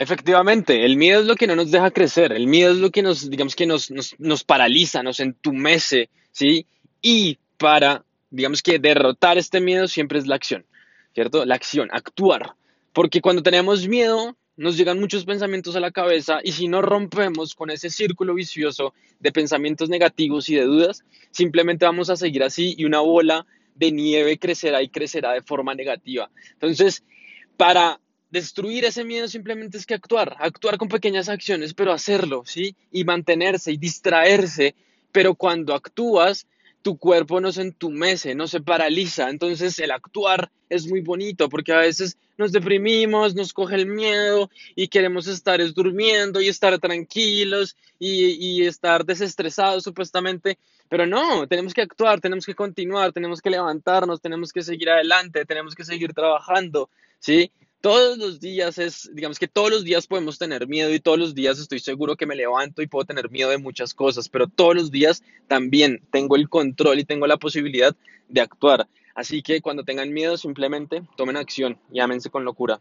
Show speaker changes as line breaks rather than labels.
Efectivamente, el miedo es lo que no nos deja crecer, el miedo es lo que nos, digamos que nos, nos, nos paraliza, nos entumece, ¿sí? Y para, digamos que derrotar este miedo siempre es la acción, ¿cierto? La acción, actuar. Porque cuando tenemos miedo, nos llegan muchos pensamientos a la cabeza y si no rompemos con ese círculo vicioso de pensamientos negativos y de dudas, simplemente vamos a seguir así y una bola de nieve crecerá y crecerá de forma negativa. Entonces, para destruir ese miedo simplemente es que actuar, actuar con pequeñas acciones, pero hacerlo, ¿sí? Y mantenerse y distraerse, pero cuando actúas, tu cuerpo no se entumece, no se paraliza. Entonces el actuar es muy bonito porque a veces nos deprimimos, nos coge el miedo y queremos estar durmiendo y estar tranquilos y, y estar desestresados supuestamente. Pero no, tenemos que actuar, tenemos que continuar, tenemos que levantarnos, tenemos que seguir adelante, tenemos que seguir trabajando, ¿sí? Todos los días es, digamos que todos los días podemos tener miedo y todos los días estoy seguro que me levanto y puedo tener miedo de muchas cosas, pero todos los días también tengo el control y tengo la posibilidad de actuar. Así que cuando tengan miedo simplemente tomen acción y ámense con locura.